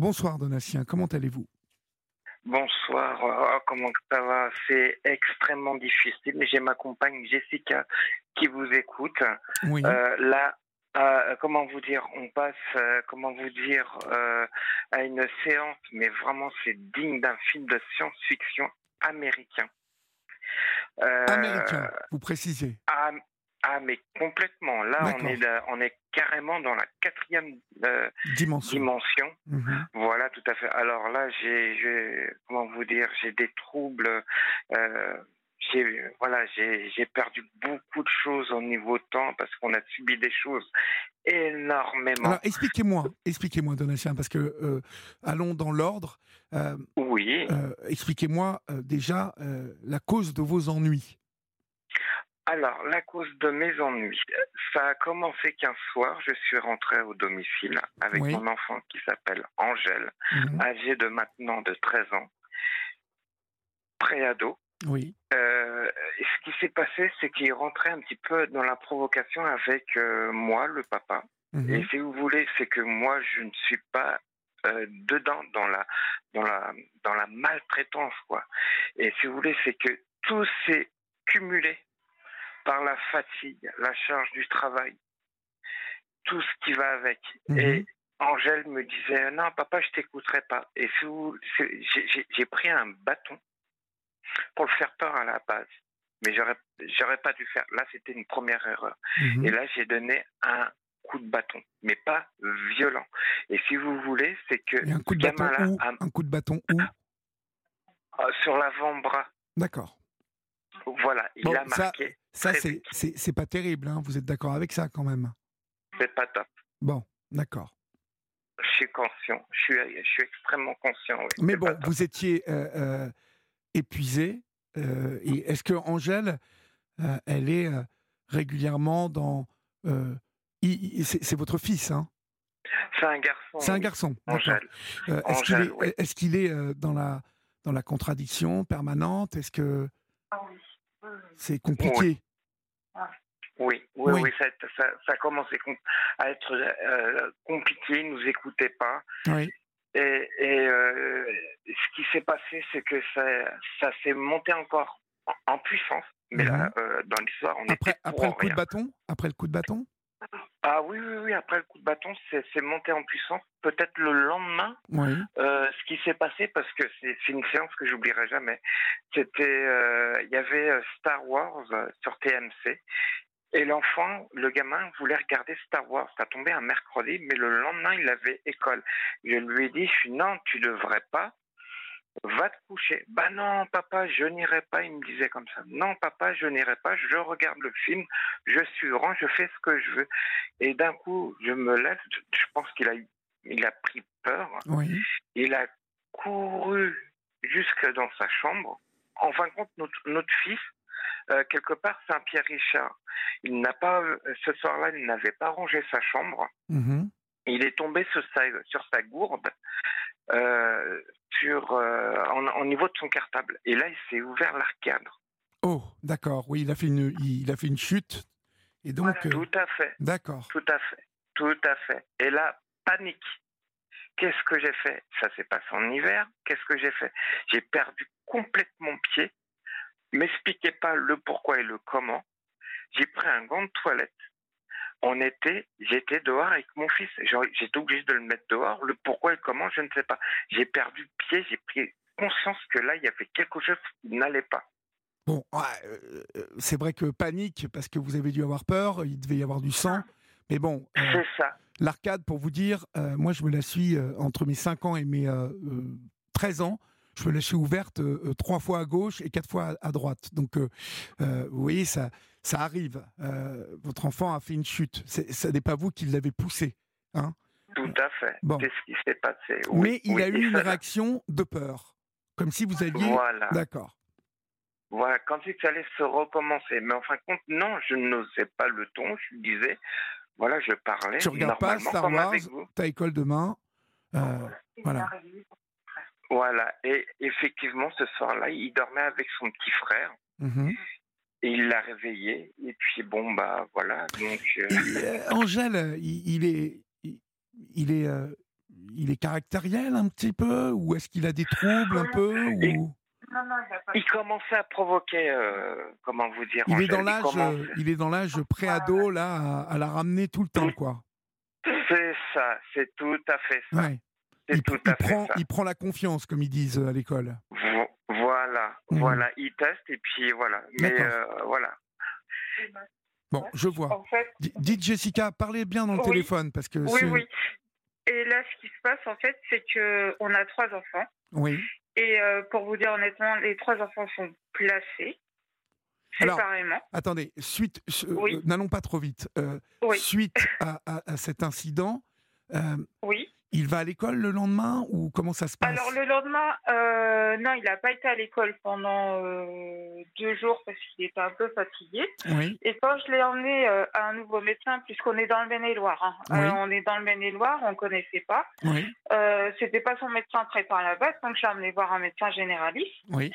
Bonsoir Donatien, comment allez-vous? Bonsoir, oh, comment ça va? C'est extrêmement difficile, mais j'ai ma compagne Jessica qui vous écoute. Oui. Euh, là, euh, comment vous dire? On passe, euh, comment vous dire, à une séance, mais vraiment c'est digne d'un film de science-fiction américain. Américain, vous précisez. Ah, mais complètement. Là, on est, là- on est carrément dans la quatrième euh, Dimension. dimension. Mhm. Voilà, tout à fait. Alors là, j'ai, comment vous dire, j'ai des troubles. euh, j'ai, voilà, j'ai, j'ai perdu beaucoup de choses au niveau temps parce qu'on a subi des choses énormément. Alors expliquez-moi, expliquez-moi Donatien, parce que euh, allons dans l'ordre. Oui. expliquez-moi déjà la cause de vos ennuis. Alors, la cause de mes ennuis, ça a commencé qu'un soir, je suis rentré au domicile avec Oui. mon enfant qui s'appelle Angèle, Mhm. âgée de maintenant de 13 ans, préado. Oui. Euh, ce qui s'est passé, c'est qu'il rentrait un petit peu dans la provocation avec euh, moi, le papa. Mhm. Et si vous voulez, c'est que moi, je ne suis pas euh, dedans dans la dans la dans la maltraitance, quoi. Et si vous voulez, c'est que tout s'est cumulé par la fatigue, la charge du travail, tout ce qui va avec. Mhm. Et Angèle me disait non, papa, je t'écouterai pas. Et j'ai- pris un bâton pour le faire peur à la base. Mais j'aurais, j'aurais pas dû faire. Là, c'était une première erreur. Mhm. Et là, j'ai donné un coup de bâton, mais pas violent. Et si vous voulez, c'est que un coup de bâton où? Un coup de bâton où? Euh, sur l'avant-bras, D'accord. Voilà, il Bon, a ça- marqué. Ça, c'est, pas terrible, hein vous êtes d'accord avec ça quand même C'est pas top. Bon, d'accord. Je suis conscient. Je suis, je suis extrêmement conscient. oui. Mais bon, vous étiez euh, euh, épuisé. euh, est-ce que Angèle, elle est régulièrement dans. c'est, votre fils, hein? C'est un garçon. C'est un oui. garçon. d'accord. Angèle. Est-ce qu'il est, oui. dans la dans la contradiction permanente? Est-ce que c'est compliqué Oui, oui, Oui. oui, ça, ça, ça a commencé com- à être euh, compliqué. Il nous écoutait pas. Oui. Et, et, euh, ce qui s'est passé, c'est que ça, ça s'est monté encore en, puissance. Mais là, euh, dans l'histoire, on Mhm. Après, était pour après le coup rien. de bâton? Après le coup de bâton? Ah oui, oui, oui. Après le coup de bâton, c'est c'est monté en puissance. Peut-être le lendemain, Oui. euh, ce qui s'est passé, parce que c'est une séance que j'oublierai jamais. C'était, euh, il y avait euh, Star Wars euh, sur TMC. Et l'enfant, le gamin, voulait regarder Star Wars. Ça tombait un mercredi, mais le lendemain, il avait école. Je lui ai dit, non, tu devrais pas. Va te coucher. Bah non, papa, je n'irai pas. Il me disait comme ça. Non, papa, je n'irai pas. Je regarde le film. Je suis rang. Je fais ce que je veux. Et d'un coup, je me lève. Je pense qu'il a il a pris peur. Oui. Il a couru jusque dans sa chambre. En fin de compte, notre, notre fils, euh, quelque part, c'est un Pierre Richard. Il n'a pas, euh, ce soir-là, il n'avait pas rangé sa chambre. Mhm. Il est tombé sur sa, sur sa gourde, euh, sur, euh, en, en niveau de son cartable. Et là, il s'est ouvert l'arcade. Oh, d'accord. Oui, il a fait une, il a fait une chute. Et donc, euh, Tout à fait. d'accord. Tout à fait, tout à fait. Et là, panique. Qu'est-ce que j'ai fait? Ça s'est passé en hiver. Qu'est-ce que j'ai fait? J'ai perdu complètement pied. M'expliquez pas le pourquoi et le comment. J'ai pris un gant de toilette. On était, j'étais dehors avec mon fils. J'ai- J'étais obligé de le mettre dehors. Le pourquoi et comment, je ne sais pas. J'ai perdu pied. J'ai pris conscience que là, il y avait quelque chose qui n'allait pas. Bon, euh, euh, c'est vrai que panique, parce que vous avez dû avoir peur, il devait y avoir du sang. Mais bon, euh, C'est ça. l'arcade, pour vous dire, euh, moi, je me la suis entre mes 5 ans et mes euh, euh, 13 ans. Je me la suis ouverte euh, trois fois à gauche et quatre fois à, à droite. Donc, euh, euh, vous voyez, ça, ça arrive. Euh, votre enfant a fait une chute. C'est- Ce n'est pas vous qui l'avez poussé. Hein Tout à fait. Bon. C'est ce qui s'est passé? Oui, Mais il oui, a eu une ça- réaction de peur. Comme si vous aviez. Voilà. D'accord. Voilà, quand il allait se recommencer. Mais en fin de compte, non, je n'osais pas le ton. Je lui disais, voilà, je parlais Tu regardes pas Star comme Wars, t'as école demain. euh, voilà. Voilà, et effectivement, ce soir-là, il dormait avec son petit frère. Mhm. Et il l'a réveillé. Et puis, bon, bah, voilà. Donc, euh, Et, euh, Angèle, il, il est, il, il est, euh, il est caractériel un petit peu? Ou est-ce qu'il a des troubles un peu? Ou... Non, non, il, commençait à provoquer, comment vous dire Il est dans l'âge, il est dans l'âge pré-ado là, à, la ramener tout le temps, quoi. C'est ça, c'est tout à fait ça. Il, tout à prend, fait ça. il prend la confiance, comme ils disent à l'école. Voilà, mmh. voilà, il teste et puis voilà. Mais voilà. Bon, je vois. Dites Jessica, parlez bien dans le téléphone parce que. Oui, oui. Et là, ce qui se passe en fait, c'est que on a trois enfants. Oui. Et euh, pour vous dire honnêtement, les trois enfants sont placés séparément. Alors, attendez, suite, euh, n'allons pas trop vite. Euh, suite à, à, cet incident, oui. Il va à l'école le lendemain ou comment ça se passe? Alors le lendemain, euh, non, il n'a pas été à l'école pendant euh, deux jours parce qu'il était un peu fatigué. Oui. Et quand je l'ai emmené euh, à un nouveau médecin, puisqu'on est dans le Maine-et-Loire, hein, on est dans le Maine-et-Loire, on ne connaissait pas. Oui. C'était pas son médecin traitant à la base, donc je l'ai emmené voir un médecin généraliste. Oui.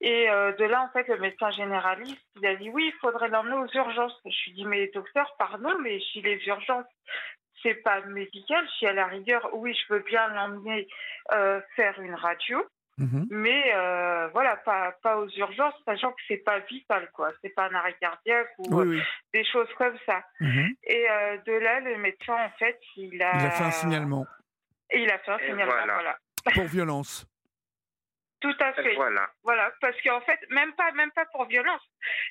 Et de là, en fait, le médecin généraliste, il a dit oui, il faudrait l'emmener aux urgences. Je lui ai dit, mais docteur, pardon, mais si les urgences, c'est pas médical. Si à la rigueur, oui, je veux bien l'emmener euh, faire une radio, mhm. mais euh, voilà, pas, pas aux urgences, sachant que c'est pas vital, quoi. C'est pas un arrêt cardiaque ou euh, des choses comme ça. Mhm. Et de là, le médecin, en fait, il a. Il a fait un signalement. Et il a fait un signalement, voilà. Pour violence. Tout à fait. Voilà. Voilà, parce qu'en fait, même pas, même pas pour violence.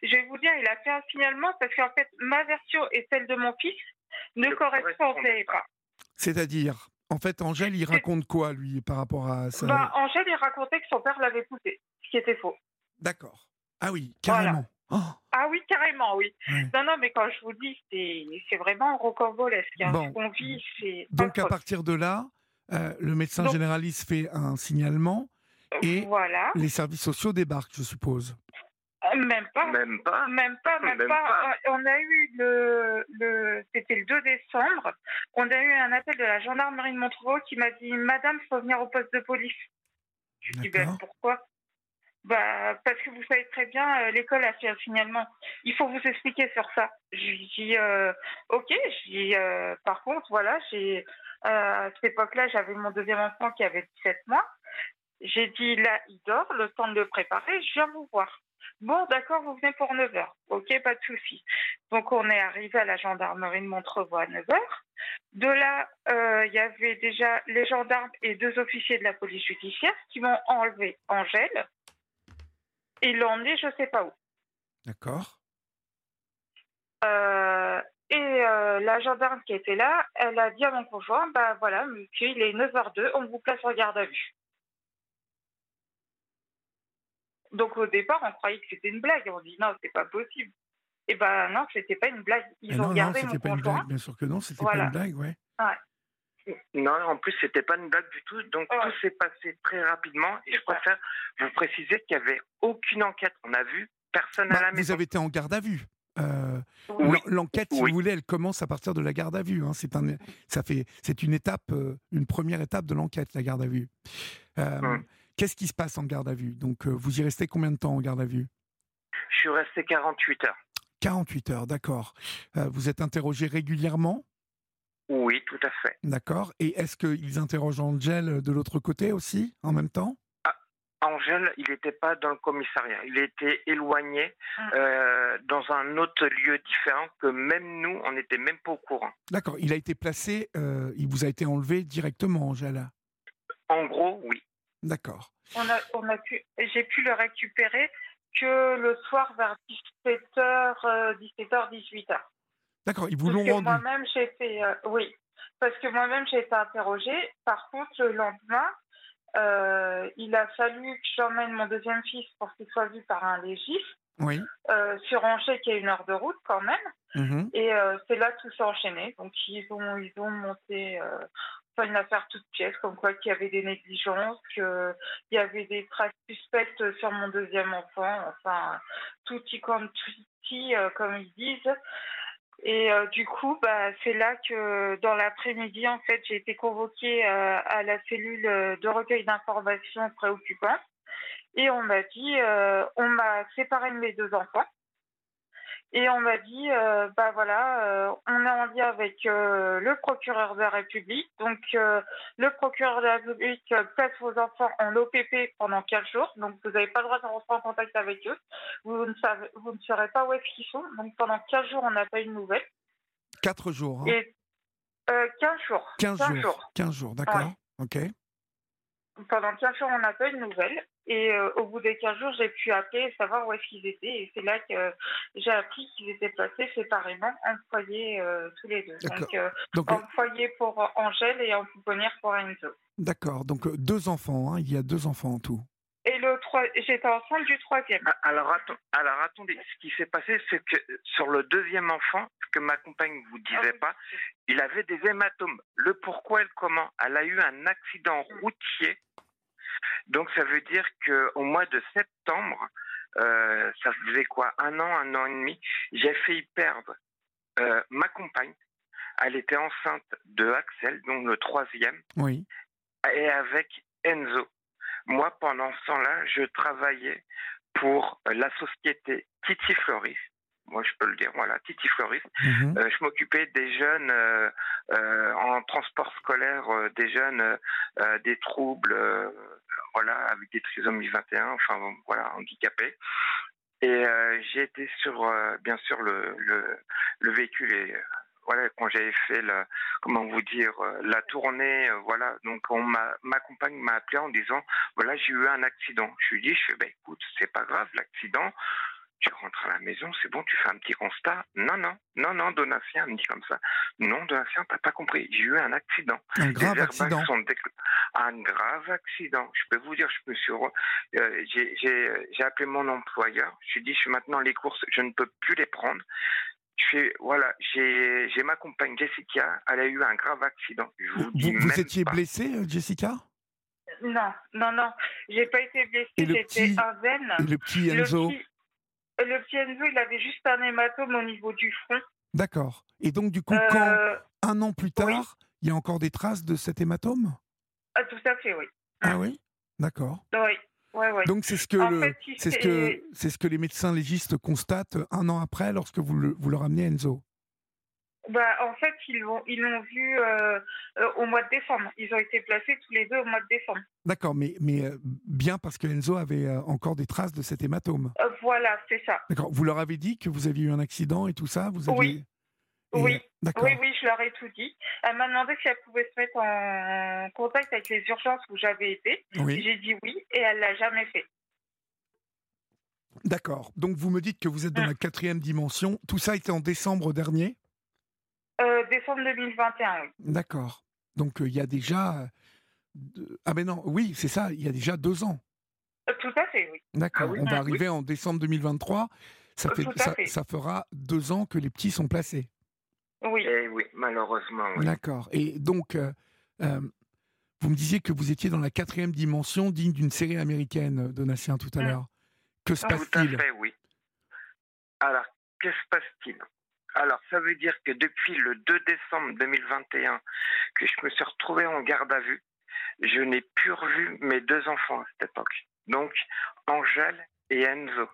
Je vais vous dire, il a fait un signalement parce qu'en fait, ma version et celle de mon fils ne correspondait pas. C'est-à-dire, en fait, Angèle, il raconte quoi, lui, par rapport à ça bah, Angèle, il racontait que son père l'avait poussé, ce qui était faux. D'accord. Ah oui, carrément. Oh. Ah oui, carrément, oui. Non, non, mais quand je vous dis, c'est vraiment rocambolesque. Hein. Ce qu'on vit, c'est. Donc, à partir de là, euh, le médecin généraliste fait un signalement et voilà. les services sociaux débarquent, je suppose. Euh, même pas. Même pas. Même pas, même, pas. On a eu le, le c'était le 2 décembre, on a eu un appel de la gendarmerie de Montreux qui m'a dit Madame, il faut venir au poste de police. Je lui dis ben, pourquoi? Bah, parce que vous savez très bien, euh, l'école a fait un signalement. Il faut vous expliquer sur ça. Je lui dis, euh, ok. Je dis, par contre, voilà, j'ai, à cette époque-là, j'avais mon deuxième enfant qui avait 17 mois. J'ai dit, là, il dort, le temps de le préparer, je viens vous voir. Bon, d'accord, vous venez pour 9 h Ok, pas de souci. Donc, on est arrivé à la gendarmerie de Montrevoix à 9 h De là, euh, il y avait déjà les gendarmes et deux officiers de la police judiciaire qui m'ont enlevé Angèle et l'ont emmené je ne sais pas où. D'accord. Euh, et euh, la gendarme qui était là, elle a dit à mon conjoint, bah voilà, monsieur, il est 9h02, on vous place en garde à vue. Donc au départ, on croyait que c'était une blague. On dit non, c'est pas possible. Et eh ben non, c'était pas une blague. Ils ont gardé non, mon pas une blague, bien sûr que non, c'était pas une blague, ouais. Non, en plus, c'était pas une blague du tout. Donc, tout s'est passé très rapidement. Et je préfère vous préciser qu'il n'y avait aucune enquête. On a vu personne à bah, la maison. Vous avez été en garde à vue. Euh, l'enquête, si vous voulez, elle commence à partir de la garde à vue. Hein. C'est un, ça fait, c'est une étape, euh, une première étape de l'enquête, la garde à vue. Euh, hum. Qu'est-ce qui se passe en garde à vue? Donc, euh, vous y restez combien de temps en garde à vue? Je suis resté 48 heures. 48 heures, d'accord. Euh, vous êtes interrogé régulièrement? Oui, tout à fait. D'accord. Et est-ce qu'ils interrogent Angèle de l'autre côté aussi, en même temps? Ah, Angèle, il n'était pas dans le commissariat. Il était éloigné ah. euh, dans un autre lieu différent que même nous, on n'était même pas au courant. D'accord. Il a été placé, il vous a été enlevé directement, Angèle? En gros, oui. D'accord. On a, on a pu, j'ai pu le récupérer que le soir vers 17h, 17h, 18h. D'accord, ils vous l'ont rendu. Moi-même, j'ai été, euh, oui, parce que moi-même, j'ai été interrogée. Par contre, le lendemain, euh, il a fallu que j'emmène mon deuxième fils pour qu'il soit vu par un légiste. Oui. Euh, sur Angers, qui a une heure de route quand même. Mhm. Et c'est là que tout s'est enchaîné. Donc, ils ont, ils ont monté enfin, une affaire toute pièce, comme quoi qu'il y avait des négligences, qu'il y avait des traces suspectes sur mon deuxième enfant, enfin, tout y tout euh, comme ils disent. Et euh, du coup, bah, c'est là que dans l'après-midi, en fait, j'ai été convoquée euh, à la cellule de recueil d'informations préoccupantes. Et on m'a dit, on m'a séparé de mes deux enfants. Et on m'a dit, euh, bah voilà, euh, on est en lien avec euh, le procureur de la République. Donc, le procureur de la République place vos enfants en OPP pendant 15 jours. Donc, vous n'avez pas le droit de rentrer en contact avec eux. Vous ne, savez, vous ne saurez pas où est-ce qu'ils sont. Donc, pendant 15 jours, on n'a pas eu de nouvelles. 4 jours. Hein. Et, 15 jours. 15, jours. 15 jours, d'accord. Ok. Pendant 15 jours, on n'a pas eu de nouvelles. Et euh, au bout des 15 jours, j'ai pu appeler et savoir où est-ce qu'ils étaient. Et c'est là que j'ai appris qu'ils étaient placés séparément en foyer euh, tous les deux. Donc, en euh, foyer pour Angèle et pouponnière pour Enzo. D'accord. Donc deux enfants. Hein. Il y a deux enfants en tout. Et le trois, j'étais enceinte du troisième. Ah, alors, alors attendez, ce qui s'est passé, c'est que sur le deuxième enfant, ce que ma compagne ne vous disait ah pas, il avait des hématomes. Le pourquoi et le comment? Elle a eu un accident routier donc ça veut dire qu'au mois de septembre, euh, ça faisait quoi Un an, un an et demi, j'ai failli perdre euh, ma compagne. Elle était enceinte de Axel, donc le troisième. Oui. Et avec Enzo. Moi, pendant ce temps-là, je travaillais pour la société Titi Floris, moi je peux le dire, voilà, Titi Floris. Mhm. Euh, je m'occupais des jeunes en transport scolaire, des jeunes des troubles voilà, avec des trisomies 21, enfin voilà, handicapés. Et euh, j'ai été sur, euh, bien sûr, le, le, véhicule et euh, voilà, quand j'avais fait la, comment vous dire, la tournée, voilà, donc on m'a, ma compagne m'a appelé en disant, voilà, j'ai eu un accident. Je lui dis, je fais, ben écoute, c'est pas grave, l'accident, tu rentres à la maison, c'est bon, tu fais un petit constat. Non, non, non, non, Donatien me dit comme ça. Non, Donatien, t'as pas compris. J'ai eu un accident. Un grave accident. Un grave accident. Je peux vous dire, je me suis, euh, j'ai appelé mon employeur. Je lui ai dit, je suis maintenant les courses, je ne peux plus les prendre. Je voilà, j'ai ma compagne Jessica, elle a eu un grave accident. vous, vous, étiez blessée, euh, Jessica? Non, non, non, j'ai pas été blessée, j'étais un veine. Le petit Enzo? le petit Enzo, il avait juste un hématome au niveau du front. D'accord. Et donc, du coup, quand, euh, un an plus tard, il y a encore des traces de cet hématome? Ah, Tout à fait, oui. Ah oui? D'accord. Oui. Ouais, ouais. Donc c'est ce que c'est ce que c'est ce que les médecins légistes constatent un an après lorsque vous, le, vous leur amenez Enzo? Bah, en fait, ils l'ont ils l'ont vu euh, euh, au mois de décembre. Ils ont été placés tous les deux au mois de décembre. D'accord, mais, mais euh, bien parce que Enzo avait encore des traces de cet hématome. voilà, c'est ça. D'accord. Vous leur avez dit que vous aviez eu un accident et tout ça? Vous avez... Oui. oui. Oui, oui, je leur ai tout dit. Elle m'a demandé si elle pouvait se mettre en contact avec les urgences où j'avais été. J'ai dit oui et elle l'a jamais fait. D'accord. Donc vous me dites que vous êtes dans hum. la quatrième dimension. Tout ça était en décembre dernier? Décembre 2021, oui. D'accord. Donc euh, il y a déjà. Euh, ah ben non, oui, c'est ça, il y a déjà deux ans. Tout à fait, oui. D'accord. Ah On va arriver en décembre 2023. Ça, fait, ça, fera deux ans que les petits sont placés. Oui. Eh oui, malheureusement. Oui. D'accord. Et donc, vous me disiez que vous étiez dans la quatrième dimension digne d'une série américaine, Donatien, tout à mm. l'heure. Que se passe-t-il Tout à fait, oui. Alors, que se passe-t-il? Alors, ça veut dire que depuis le 2 décembre 2021, que je me suis retrouvé en garde à vue, je n'ai plus revu mes deux enfants à cette époque. Donc, Angèle et Enzo.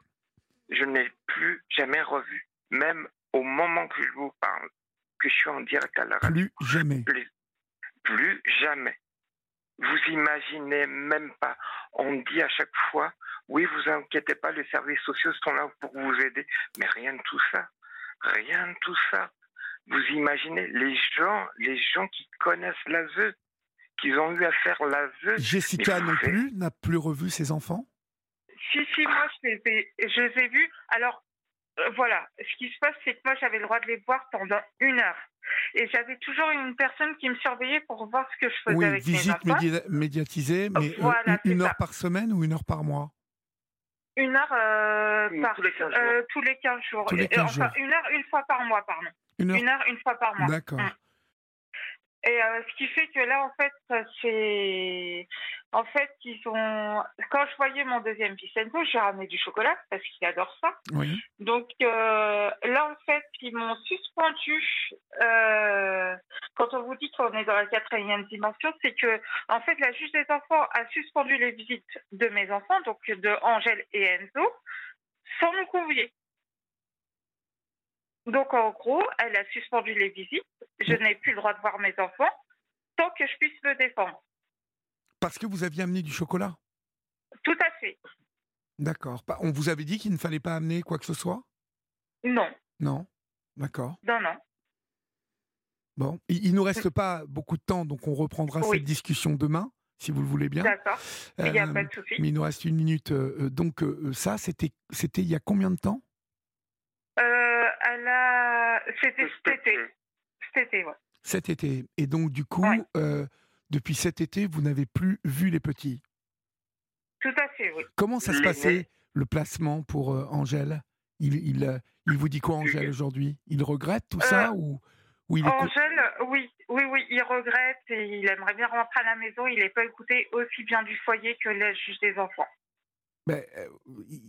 Je n'ai plus jamais revu. Même au moment que je vous parle, que je suis en direct à la radio. Plus jamais. Plus, jamais. Vous imaginez même pas. On dit à chaque fois, oui, vous inquiétez pas, les services sociaux sont là pour vous aider. Mais rien de tout ça. Rien de tout ça. Vous imaginez les gens, les gens qui connaissent l'ASE, qui ont eu à faire l'ASE. Jessica non plus n'a plus revu ses enfants? Si, si, moi je les ai, je les ai vus. Alors euh, voilà, ce qui se passe, c'est que moi j'avais le droit de les voir pendant une heure. Et j'avais toujours une personne qui me surveillait pour voir ce que je faisais avec visite mes enfants. médiatisée, mais euh, une heure par semaine ou une heure par mois? Une heure euh, par tous les 15 jours. Euh, tous les 15 jours. enfin, une heure une fois par mois, pardon. Une heure une, fois par mois. D'accord. Mm. Et euh, ce qui fait que là, en fait, c'est. En fait, ils ont. Quand je voyais mon deuxième fils j'ai ramené du chocolat parce qu'il adore ça. Oui. Donc euh, là, en fait, ils m'ont suspendu. Euh, quand on vous dit qu'on est dans la quatrième dimension, c'est que, en fait, la juge des enfants a suspendu les visites de mes enfants, donc de Angèle et Enzo, sans nous convier. Donc en gros, elle a suspendu les visites. Je n'ai plus le droit de voir mes enfants tant que je puisse me défendre. Parce que vous aviez amené du chocolat? Tout à fait. D'accord. On vous avait dit qu'il ne fallait pas amener quoi que ce soit? Non. Non. D'accord. Non, non. Bon, il ne nous reste pas beaucoup de temps, donc on reprendra cette discussion demain, si vous le voulez bien. D'accord. Il n'y a pas de souci. Mais il nous reste une minute. Euh, euh, donc euh, ça, c'était, c'était il y a combien de temps? Elle a... C'était cet été. Cet été, ouais. Cet été. Et donc, du coup, depuis cet été, vous n'avez plus vu les petits? Tout à fait, oui. Comment ça se passait, le placement pour Angèle? Il, il, il, vous dit quoi, Angèle, aujourd'hui? Il regrette tout ça ou Angèle, oui, oui, oui, il regrette et il aimerait bien rentrer à la maison. Il n'est pas écouté aussi bien du foyer que les juge des enfants. Mais, euh,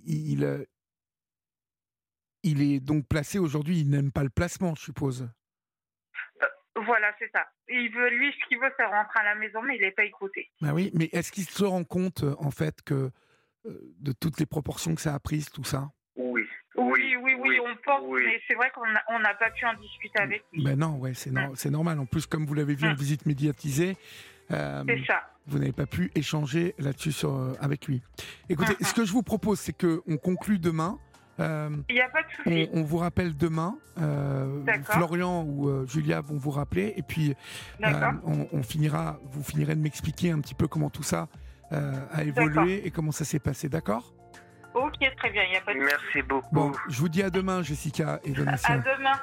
il, euh, il est donc placé aujourd'hui, il n'aime pas le placement, je suppose. Euh, voilà, c'est ça. Il veut, lui, ce qu'il veut, c'est rentrer à la maison, mais il n'est pas écouté. Bah oui, mais est-ce qu'il se rend compte, en fait, que de toutes les proportions que ça a prises, tout ça? Oui. Oui, oui, oui, on pense, mais c'est vrai qu'on n'a pas pu en discuter avec lui. Ben non, ouais, c'est normal. En plus, comme vous l'avez vu en hum. visite médiatisée, euh, ça. vous n'avez pas pu échanger là-dessus euh, avec lui. Écoutez, ce que je vous propose, c'est qu'on conclue demain. Euh, Il n'y a pas de souci. On, vous rappelle demain. Florian ou Julia vont vous rappeler. Et puis, on, on, finira, vous finirez de m'expliquer un petit peu comment tout ça a évolué et comment ça s'est passé. D'accord? Ok, très bien, il n'y a pas de Merci beaucoup. Bon, je vous dis à demain, Jessica et Vanessa. À demain.